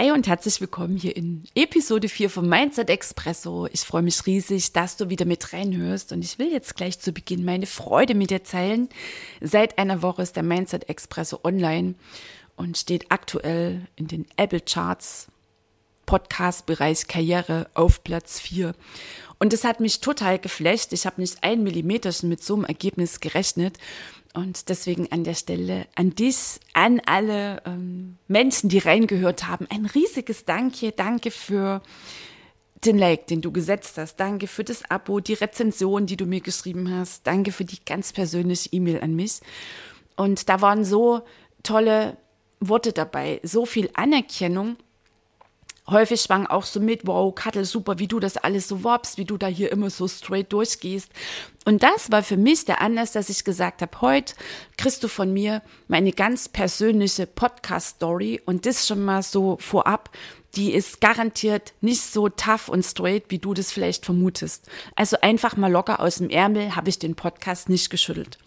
Hi und herzlich willkommen hier in Episode 4 vom Mindset Expresso. Ich freue mich riesig, dass du wieder mit reinhörst und ich will jetzt gleich zu Beginn meine Freude mit dir teilen. Seit einer Woche ist der Mindset Expresso online und steht aktuell in den Apple Charts Podcast-Bereich Karriere auf Platz 4. Und das hat mich total geflecht. Ich habe nicht ein Millimeterchen mit so einem Ergebnis gerechnet. Und deswegen an der Stelle an dich, an alle ähm, Menschen, die reingehört haben, ein riesiges Danke. Danke für den Like, den du gesetzt hast. Danke für das Abo, die Rezension, die du mir geschrieben hast. Danke für die ganz persönliche E-Mail an mich. Und da waren so tolle Worte dabei, so viel Anerkennung häufig schwang auch so mit, wow, Kattel, super, wie du das alles so worbst, wie du da hier immer so straight durchgehst. Und das war für mich der Anlass, dass ich gesagt habe, heute kriegst du von mir meine ganz persönliche Podcast-Story und das schon mal so vorab. Die ist garantiert nicht so tough und straight, wie du das vielleicht vermutest. Also einfach mal locker aus dem Ärmel habe ich den Podcast nicht geschüttelt.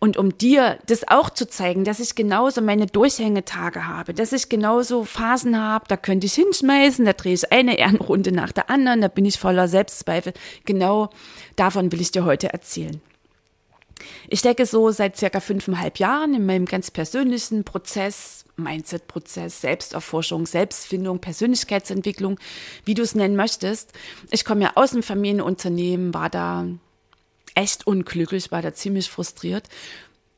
Und um dir das auch zu zeigen, dass ich genauso meine Durchhängetage habe, dass ich genauso Phasen habe, da könnte ich hinschmeißen, da drehe ich eine Ehrenrunde nach der anderen, da bin ich voller Selbstzweifel. Genau davon will ich dir heute erzählen. Ich stecke so seit circa fünfeinhalb Jahren in meinem ganz persönlichen Prozess, Mindset-Prozess, Selbsterforschung, Selbstfindung, Persönlichkeitsentwicklung, wie du es nennen möchtest. Ich komme ja aus dem Familienunternehmen, war da echt unglücklich, war da ziemlich frustriert.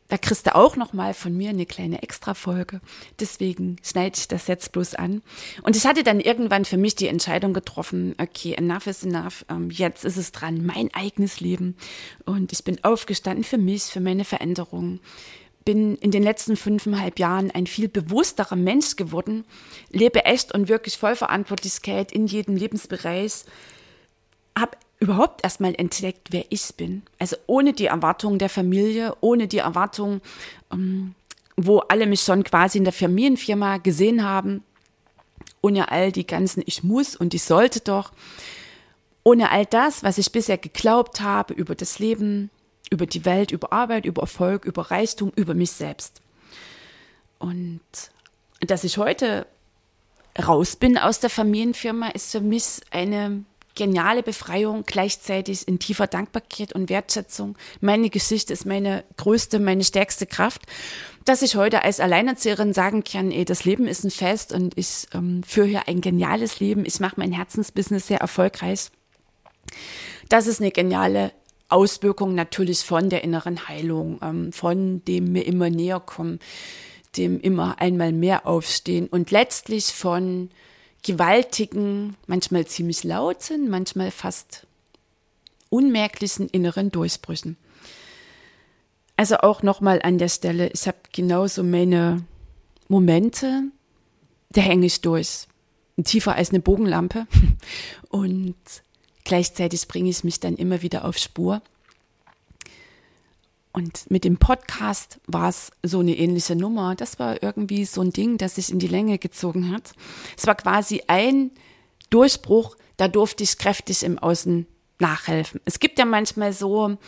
Da kriegst du auch noch mal von mir eine kleine Extra-Folge. Deswegen schneide ich das jetzt bloß an. Und ich hatte dann irgendwann für mich die Entscheidung getroffen, okay, enough is enough. Ähm, jetzt ist es dran, mein eigenes Leben. Und ich bin aufgestanden für mich, für meine Veränderung. Bin in den letzten fünfeinhalb Jahren ein viel bewussterer Mensch geworden, lebe echt und wirklich voll Verantwortlichkeit in jedem Lebensbereich, habe überhaupt erstmal entdeckt, wer ich bin. Also ohne die Erwartung der Familie, ohne die Erwartung, ähm, wo alle mich schon quasi in der Familienfirma gesehen haben, ohne all die ganzen Ich muss und ich sollte doch, ohne all das, was ich bisher geglaubt habe über das Leben, über die Welt, über Arbeit, über Erfolg, über Reichtum, über mich selbst. Und dass ich heute raus bin aus der Familienfirma, ist für mich eine geniale Befreiung, gleichzeitig in tiefer Dankbarkeit und Wertschätzung. Meine Geschichte ist meine größte, meine stärkste Kraft, dass ich heute als Alleinerzieherin sagen kann, ey, das Leben ist ein Fest und ich ähm, führe hier ein geniales Leben. Ich mache mein Herzensbusiness sehr erfolgreich. Das ist eine geniale Auswirkung natürlich von der inneren Heilung, ähm, von dem mir immer näher kommen, dem immer einmal mehr aufstehen und letztlich von gewaltigen, manchmal ziemlich lauten, manchmal fast unmerklichen inneren Durchbrüchen. Also auch nochmal an der Stelle, ich habe genauso meine Momente, da hänge ich durch. Tiefer als eine Bogenlampe. Und gleichzeitig bringe ich mich dann immer wieder auf Spur. Und mit dem Podcast war es so eine ähnliche Nummer. Das war irgendwie so ein Ding, das sich in die Länge gezogen hat. Es war quasi ein Durchbruch, da durfte ich kräftig im Außen nachhelfen. Es gibt ja manchmal so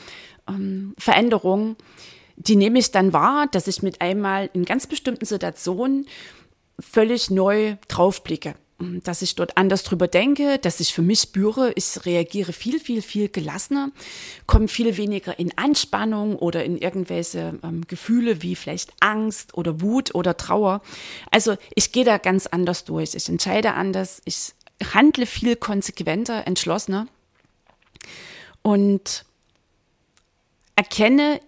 ähm, Veränderungen, die nehme ich dann wahr, dass ich mit einmal in ganz bestimmten Situationen völlig neu draufblicke dass ich dort anders drüber denke, dass ich für mich spüre, ich reagiere viel, viel, viel gelassener, komme viel weniger in Anspannung oder in irgendwelche ähm, Gefühle wie vielleicht Angst oder Wut oder Trauer. Also ich gehe da ganz anders durch. Ich entscheide anders, ich handle viel konsequenter, entschlossener und erkenne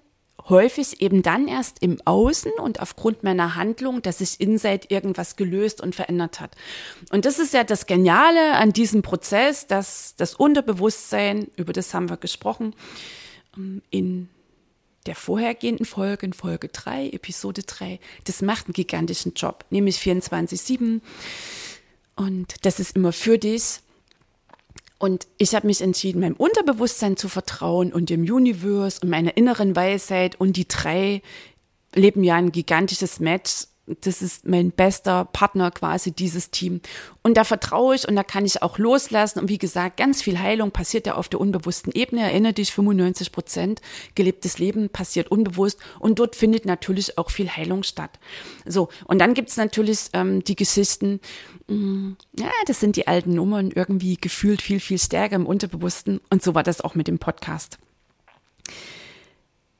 häufig eben dann erst im Außen und aufgrund meiner Handlung, dass sich inside irgendwas gelöst und verändert hat. Und das ist ja das Geniale an diesem Prozess, dass das Unterbewusstsein, über das haben wir gesprochen, ähm, in der vorhergehenden Folge, in Folge 3, Episode 3, das macht einen gigantischen Job, nämlich 24-7. Und das ist immer für dich. Und ich habe mich entschieden, meinem Unterbewusstsein zu vertrauen und dem Universe und meiner inneren Weisheit. Und die drei leben ja ein gigantisches Match das ist mein bester Partner quasi, dieses Team. Und da vertraue ich und da kann ich auch loslassen. Und wie gesagt, ganz viel Heilung passiert ja auf der unbewussten Ebene. Erinnere dich, 95 Prozent gelebtes Leben passiert unbewusst. Und dort findet natürlich auch viel Heilung statt. So, und dann gibt's natürlich ähm, die Geschichten, mh, mm, ja, das sind die alten Nummern, irgendwie gefühlt viel, viel stärker im Unterbewussten. Und so war das auch mit dem Podcast.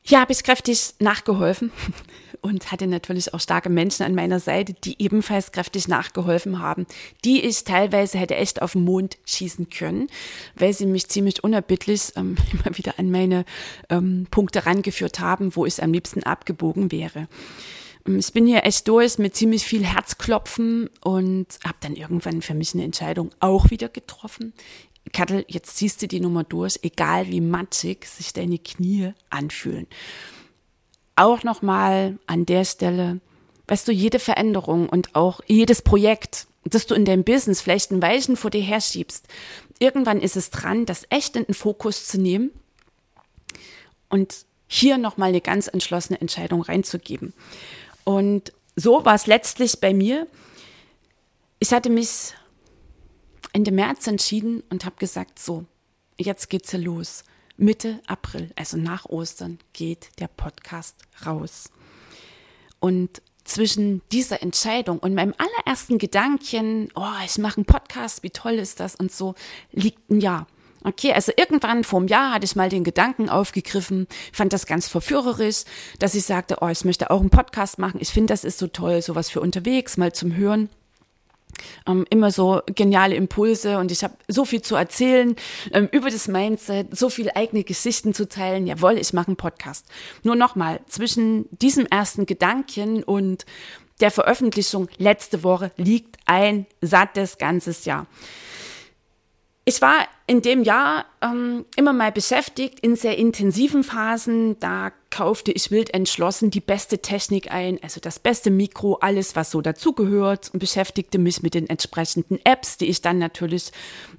Hier habe ich kräftig nachgeholfen und hatte natürlich auch starke Menschen an meiner Seite, die ebenfalls kräftig nachgeholfen haben, die ich teilweise hätte echt auf den Mond schießen können, weil sie mich ziemlich unerbittlich ähm, immer wieder an meine ähm, Punkte rangeführt haben, wo ich am liebsten abgebogen wäre. Ähm, ich bin hier echt durch mit ziemlich viel Herzklopfen und habe dann irgendwann für mich eine Entscheidung auch wieder getroffen. Kattel, jetzt ziehst du die Nummer durch, egal wie matschig sich deine Knie anfühlen. Auch nochmal an der Stelle, weißt du, jede Veränderung und auch jedes Projekt, das du in deinem Business vielleicht ein Weichen vor dir herschiebst, irgendwann ist es dran, das echt in den Fokus zu nehmen und hier nochmal eine ganz entschlossene Entscheidung reinzugeben. Und so war es letztlich bei mir. Ich hatte mich Ende März entschieden und habe gesagt, so, jetzt geht's ja los. Mitte April, also nach Ostern, geht der Podcast raus. Und zwischen dieser Entscheidung und meinem allerersten Gedanken, oh, ich mache einen Podcast, wie toll ist das und so, liegt ein Jahr. Okay, also irgendwann vor einem Jahr hatte ich mal den Gedanken aufgegriffen, fand das ganz verführerisch, dass ich sagte, oh, ich möchte auch einen Podcast machen. Ich finde, das ist so toll, sowas für unterwegs, mal zum Hören ähm, immer so geniale Impulse und ich habe so viel zu erzählen ähm, über das Mindset, so viele eigene Geschichten zu teilen. Jawohl, ich mache einen Podcast. Nur nochmal, zwischen diesem ersten Gedanken und der Veröffentlichung letzte Woche liegt ein sattes ganzes Jahr. Ich war in dem Jahr ähm, immer mal beschäftigt in sehr intensiven Phasen. Da kaufte ich wild entschlossen die beste Technik ein, also das beste Mikro, alles, was so dazugehört und beschäftigte mich mit den entsprechenden Apps, die ich dann natürlich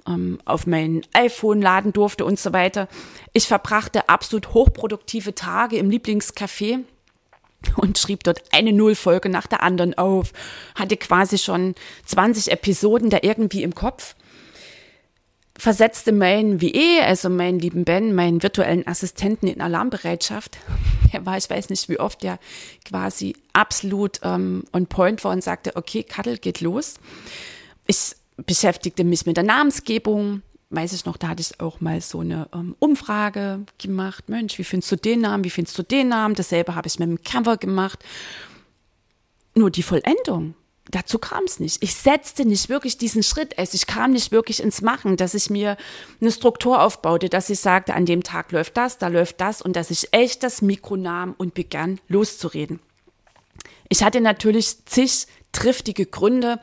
ähm, auf mein iPhone laden durfte und so weiter. Ich verbrachte absolut hochproduktive Tage im Lieblingscafé und schrieb dort eine Nullfolge nach der anderen auf, hatte quasi schon 20 Episoden da irgendwie im Kopf versetzte meinen WE, also meinen lieben Ben, meinen virtuellen Assistenten in Alarmbereitschaft. Er war, ich weiß nicht wie oft, der quasi absolut ähm, on point war und sagte, okay, Kattel geht los. Ich beschäftigte mich mit der Namensgebung. Weiß ich noch, da hatte ich auch mal so eine ähm, Umfrage gemacht. Mensch, wie findest du den Namen? Wie findest du den Namen? Dasselbe habe ich mit dem Cover gemacht. Nur die Vollendung dazu kam es nicht. Ich setzte nicht wirklich diesen Schritt. Also ich kam nicht wirklich ins Machen, dass ich mir eine Struktur aufbaute, dass ich sagte, an dem Tag läuft das, da läuft das und dass ich echt das Mikro nahm und begann loszureden. Ich hatte natürlich zig triftige Gründe.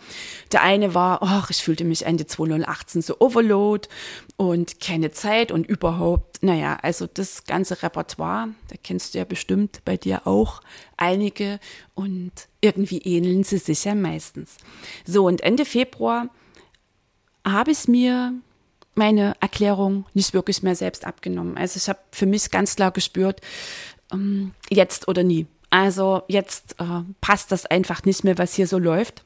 Der eine war, ach, ich fühlte mich Ende 2018 so overload und keine Zeit und überhaupt, naja, also das ganze Repertoire, da kennst du ja bestimmt bei dir auch einige und irgendwie ähneln sie sich ja meistens. So, und Ende Februar habe ich mir meine Erklärung nicht wirklich mehr selbst abgenommen. Also ich habe für mich ganz klar gespürt, ähm, jetzt oder nie. Also jetzt äh, passt das einfach nicht mehr, was hier so läuft.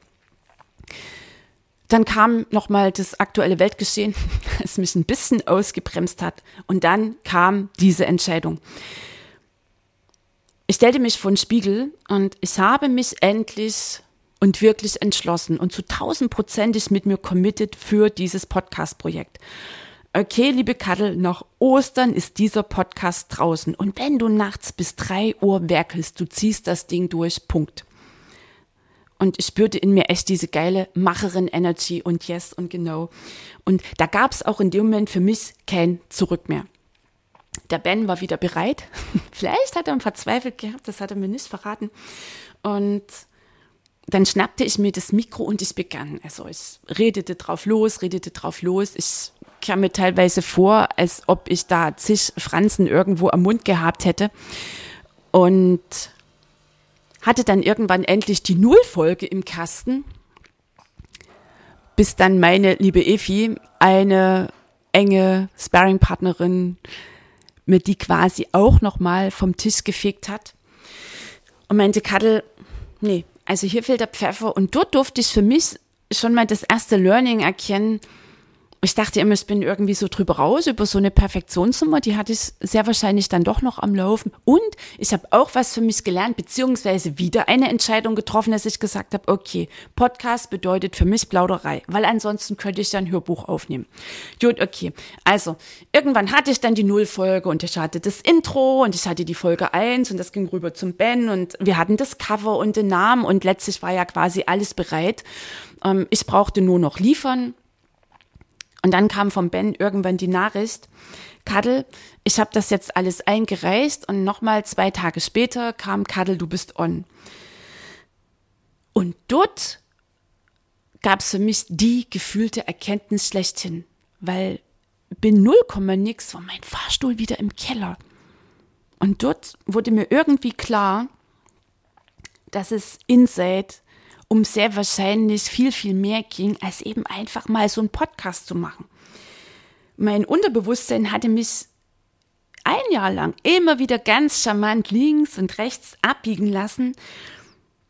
Dann kam nochmal das aktuelle Weltgeschehen, das mich ein bisschen ausgebremst hat. Und dann kam diese Entscheidung. Ich stellte mich vor den Spiegel und ich habe mich endlich und wirklich entschlossen und zu tausendprozentig mit mir committed für dieses Podcast-Projekt. Okay, liebe Kattel, nach Ostern ist dieser Podcast draußen. Und wenn du nachts bis drei Uhr werkelst, du ziehst das Ding durch, Punkt. Und ich spürte in mir echt diese geile Macherin-Energy und yes und genau. Und da gab es auch in dem Moment für mich kein Zurück mehr. Der Ben war wieder bereit. Vielleicht hat er ihn verzweifelt gehabt, das hat er mir nicht verraten. Und dann schnappte ich mir das Mikro und ich begann. Also ich redete drauf los, redete drauf los. Ich kam mir teilweise vor, als ob ich da zig Franzen irgendwo am Mund gehabt hätte. Und hatte dann irgendwann endlich die Nullfolge im Kasten, bis dann meine liebe Efi, eine enge Sparringpartnerin, mir die quasi auch nochmal vom Tisch gefegt hat und meinte, Kadel, nee, also hier fehlt der Pfeffer. Und dort durfte ich für mich schon mal das erste Learning erkennen, ich dachte immer, ich bin irgendwie so drüber raus über so eine Perfektionsnummer, die hatte ich sehr wahrscheinlich dann doch noch am Laufen. Und ich habe auch was für mich gelernt, beziehungsweise wieder eine Entscheidung getroffen, dass ich gesagt habe, okay, Podcast bedeutet für mich Plauderei, weil ansonsten könnte ich ja ein Hörbuch aufnehmen. Gut, okay. Also, irgendwann hatte ich dann die Nullfolge und ich hatte das Intro und ich hatte die Folge eins und das ging rüber zum Ben und wir hatten das Cover und den Namen und letztlich war ja quasi alles bereit. Ähm, ich brauchte nur noch liefern und dann kam vom Ben irgendwann die Nachricht, Kadel, ich habe das jetzt alles eingereicht und nochmal zwei Tage später kam Kadel, du bist on. Und dort gab es für mich die gefühlte Erkenntnis schlechthin, weil bin null Komma nix war mein Fahrstuhl wieder im Keller. Und dort wurde mir irgendwie klar, dass es Inside um sehr wahrscheinlich viel, viel mehr ging, als eben einfach mal so einen Podcast zu machen. Mein Unterbewusstsein hatte mich ein Jahr lang immer wieder ganz charmant links und rechts abbiegen lassen,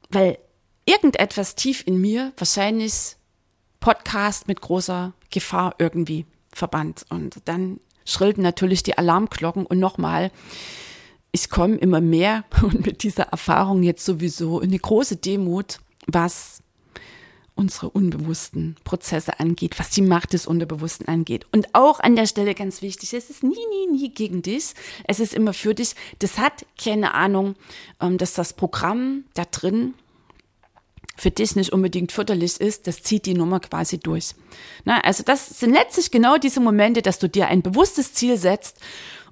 weil irgendetwas tief in mir wahrscheinlich Podcast mit großer Gefahr irgendwie verband. Und dann schrillten natürlich die Alarmglocken und nochmal, ich komme immer mehr und mit dieser Erfahrung jetzt sowieso in eine große Demut was unsere unbewussten Prozesse angeht, was die Macht des Unterbewussten angeht. Und auch an der Stelle ganz wichtig, es ist nie, nie, nie gegen dich, es ist immer für dich. Das hat keine Ahnung, ähm, dass das Programm da drin für dich nicht unbedingt förderlich ist, das zieht die Nummer quasi durch. Na, also das sind letztlich genau diese Momente, dass du dir ein bewusstes Ziel setzt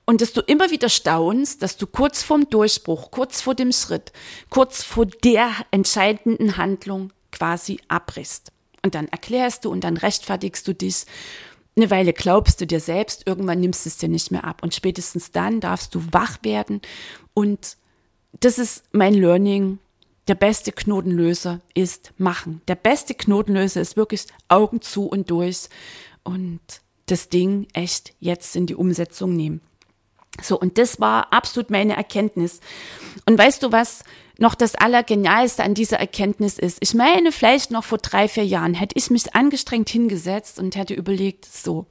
und dass du immer wieder staunst, dass du kurz vorm Durchbruch, kurz vor dem Schritt, kurz vor der entscheidenden Handlung quasi abbrichst. Und dann erklärst du und dann rechtfertigst du dich. Eine Weile glaubst du dir selbst, irgendwann nimmst du es dir nicht mehr ab. Und spätestens dann darfst du wach werden. Und das ist mein Learning. Der beste Knotenlöser ist machen. Der beste Knotenlöser ist wirklich Augen zu und durch und das Ding echt jetzt in die Umsetzung nehmen. So, und das war absolut meine Erkenntnis. Und weißt du, was noch das Allergenialste an dieser Erkenntnis ist? Ich meine, vielleicht noch vor drei, vier Jahren hätte ich mich angestrengt hingesetzt und hätte überlegt, so,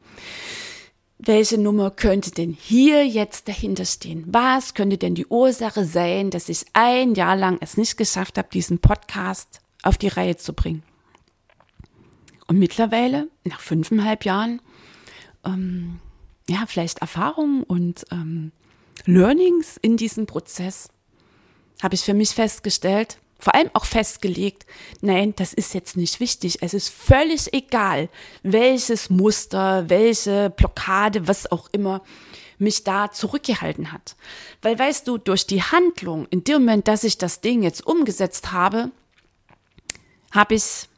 welche Nummer könnte denn hier jetzt dahinter stehen? Was könnte denn die Ursache sein, dass ich ein Jahr lang es nicht geschafft habe, diesen Podcast auf die Reihe zu bringen? Und mittlerweile, nach fünfeinhalb Jahren, ähm, ja, vielleicht Erfahrungen und ähm, Learnings in diesem Prozess habe ich für mich festgestellt, vor allem auch festgelegt, nein, das ist jetzt nicht wichtig. Es ist völlig egal, welches Muster, welche Blockade, was auch immer mich da zurückgehalten hat. Weil weißt du, durch die Handlung, in dem Moment, dass ich das Ding jetzt umgesetzt habe, habe ich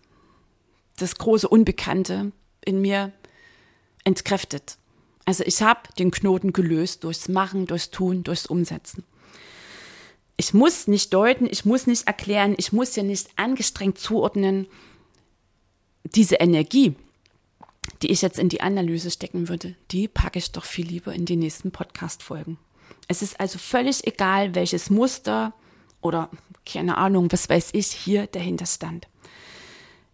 das große Unbekannte in mir entkräftet. Also ich habe den Knoten gelöst durchs Machen, durchs Tun, durchs Umsetzen. Ich muss nicht deuten, ich muss nicht erklären, ich muss ja nicht angestrengt zuordnen. Diese Energie, die ich jetzt in die Analyse stecken würde, die packe ich doch viel lieber in die nächsten Podcast-Folgen. Es ist also völlig egal, welches Muster oder keine Ahnung, was weiß ich, hier dahinter stand.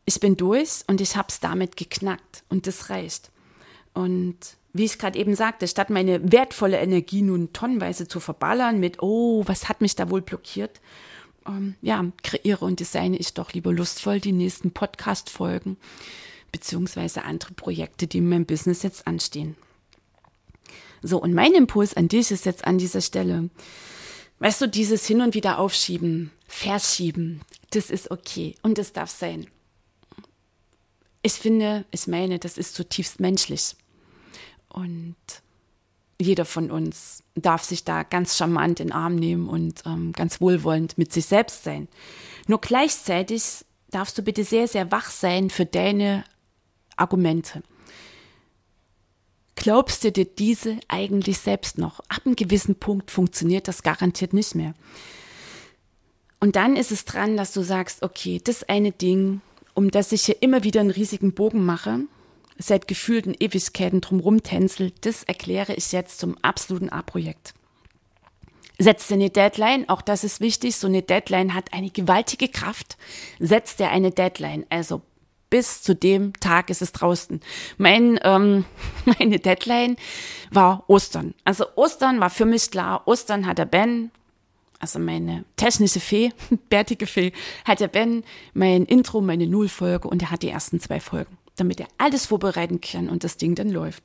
Ich bin durch und ich habe es damit geknackt und das reicht. Und wie ich gerade eben sagte, statt meine wertvolle Energie nun tonnenweise zu verballern mit, oh, was hat mich da wohl blockiert, ähm, ja, kreiere und designe ich doch lieber lustvoll die nächsten Podcast-Folgen beziehungsweise andere Projekte, die in meinem Business jetzt anstehen. So, und mein Impuls an dich ist jetzt an dieser Stelle, weißt du, dieses Hin und Wieder aufschieben, verschieben, das ist okay und das darf sein. Ich finde, ich meine, das ist zutiefst menschlich. Und jeder von uns darf sich da ganz charmant in den Arm nehmen und ähm, ganz wohlwollend mit sich selbst sein. Nur gleichzeitig darfst du bitte sehr, sehr wach sein für deine Argumente. glaubst du dir diese eigentlich selbst noch? Ab einem gewissen Punkt funktioniert das garantiert nicht mehr. Und dann ist es dran, dass du sagst, okay, das eine Ding, um das ich hier immer wieder einen riesigen Bogen mache, seit gefühlten Ewigkeiten drumherum tänzel, das erkläre ich jetzt zum absoluten A-Projekt. Setzt dir eine Deadline, auch das ist wichtig, so eine Deadline hat eine gewaltige Kraft. Setzt dir eine Deadline, also bis zu dem Tag ist es draußen. Mein, ähm, meine Deadline war Ostern. Also Ostern war für mich klar, Ostern hat der Ben, also meine technische Fee, bärtige Fee, hat der Ben mein Intro, meine Nullfolge und er hat die ersten zwei Folgen damit er alles vorbereiten kann und das Ding dann läuft.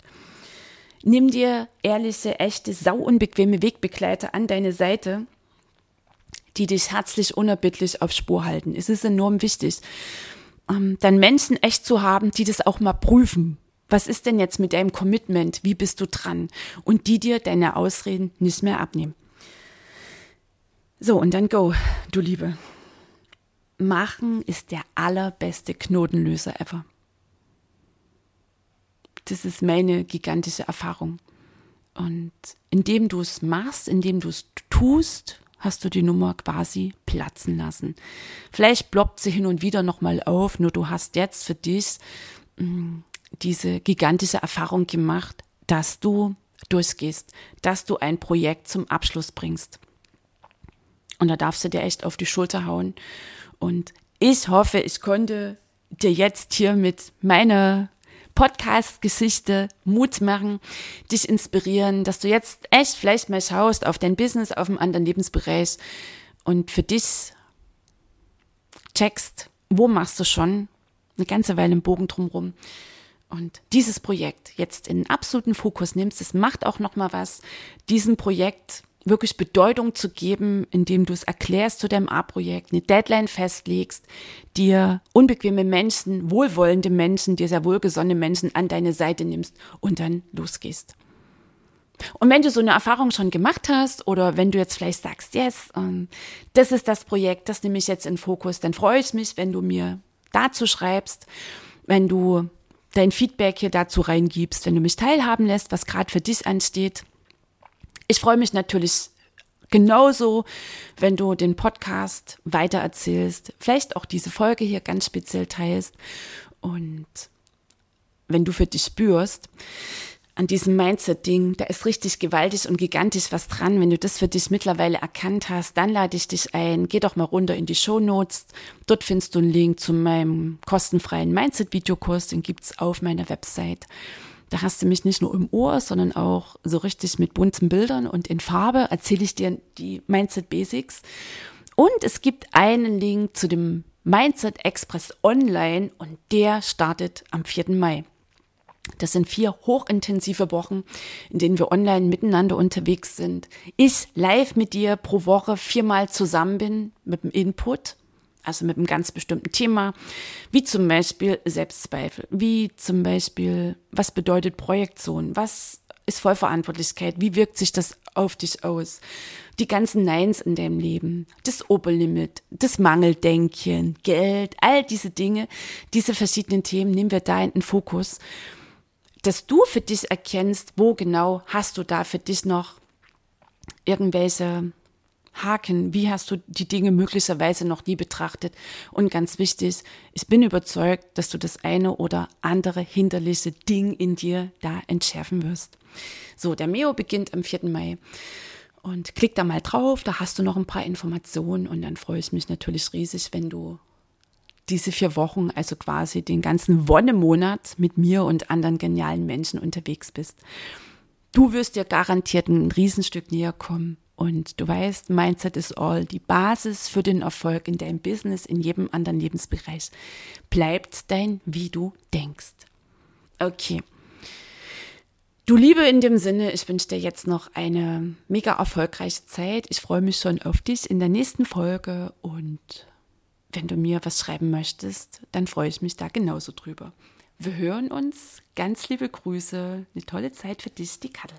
Nimm dir ehrliche, echte, sauunbequeme Wegbegleiter an deine Seite, die dich herzlich unerbittlich auf Spur halten. Es ist enorm wichtig, ähm, dann Menschen echt zu haben, die das auch mal prüfen. Was ist denn jetzt mit deinem Commitment? Wie bist du dran? Und die dir deine Ausreden nicht mehr abnehmen. So, und dann go, du Liebe. Machen ist der allerbeste Knotenlöser ever. Das ist meine gigantische Erfahrung. Und indem du es machst, indem du es tust, hast du die Nummer quasi platzen lassen. Vielleicht ploppt sie hin und wieder nochmal auf, nur du hast jetzt für dich mh, mm, diese gigantische Erfahrung gemacht, dass du durchgehst, dass du ein Projekt zum Abschluss bringst. Und da darfst du dir echt auf die Schulter hauen. Und ich hoffe, ich konnte dir jetzt hier mit meiner Podcast-Geschichte Mut machen, dich inspirieren, dass du jetzt echt vielleicht mal schaust auf dein Business, auf einen anderen Lebensbereich und für dich checkst, wo machst du schon eine ganze Weile im Bogen drumherum. Und dieses Projekt jetzt in absoluten Fokus nimmst, es macht auch noch mal was, diesem Projekt wirklich Bedeutung zu geben, indem du es erklärst zu deinem A-Projekt, eine Deadline festlegst, dir unbequeme Menschen, wohlwollende Menschen, dir sehr wohlgesonnene Menschen an deine Seite nimmst und dann losgehst. Und wenn du so eine Erfahrung schon gemacht hast oder wenn du jetzt vielleicht sagst, yes, ähm, das ist das Projekt, das nehme ich jetzt in Fokus, dann freue ich mich, wenn du mir dazu schreibst, wenn du dein Feedback hier dazu reingibst, wenn du mich teilhaben lässt, was gerade für dich ansteht. Ich freue mich natürlich genauso, wenn du den Podcast weitererzählst, vielleicht auch diese Folge hier ganz speziell teilst und wenn du für dich spürst, an diesem Mindset-Ding, da ist richtig gewaltig und gigantisch was dran. Wenn du das für dich mittlerweile erkannt hast, dann lade ich dich ein. Geh doch mal runter in die Show Notes. Dort findest du einen Link zu meinem kostenfreien Mindset-Videokurs. Den gibt's auf meiner Website. Da hast du mich nicht nur im Ohr, sondern auch so richtig mit bunten Bildern und in Farbe erzähle ich dir die Mindset Basics. Und es gibt einen Link zu dem Mindset Express Online und der startet am 4. Mai. Das sind vier hochintensive Wochen, in denen wir online miteinander unterwegs sind. Ich live mit dir pro Woche viermal zusammen bin mit dem Input also mit einem ganz bestimmten Thema, wie zum Beispiel Selbstzweifel, wie zum Beispiel, was bedeutet Projektion, was ist Vollverantwortlichkeit, wie wirkt sich das auf dich aus, die ganzen Neins in deinem Leben, das Oberlimit, das Mangeldenken, Geld, all diese Dinge, diese verschiedenen Themen nehmen wir da in den Fokus, dass du für dich erkennst, wo genau hast du da für dich noch irgendwelche Haken, wie hast du die Dinge möglicherweise noch nie betrachtet? Und ganz wichtig, ich bin überzeugt, dass du das eine oder andere hinderliche Ding in dir da entschärfen wirst. So, der Meo beginnt am 4. Mai. Und klick da mal drauf, da hast du noch ein paar Informationen und dann freue ich mich natürlich riesig, wenn du diese vier Wochen, also quasi den ganzen Wonnemonat mit mir und anderen genialen Menschen unterwegs bist. Du wirst dir garantiert ein Riesenstück näher kommen und du weißt, Mindset is all. Die Basis für den Erfolg in deinem Business, in jedem anderen Lebensbereich bleibt dein, wie du denkst. Okay. Du Liebe in dem Sinne, ich wünsche dir jetzt noch eine mega erfolgreiche Zeit. Ich freue mich schon auf dich in der nächsten Folge und wenn du mir was schreiben möchtest, dann freue ich mich da genauso drüber. Wir hören uns. Ganz liebe Grüße. Eine tolle Zeit für dich, die Kattel.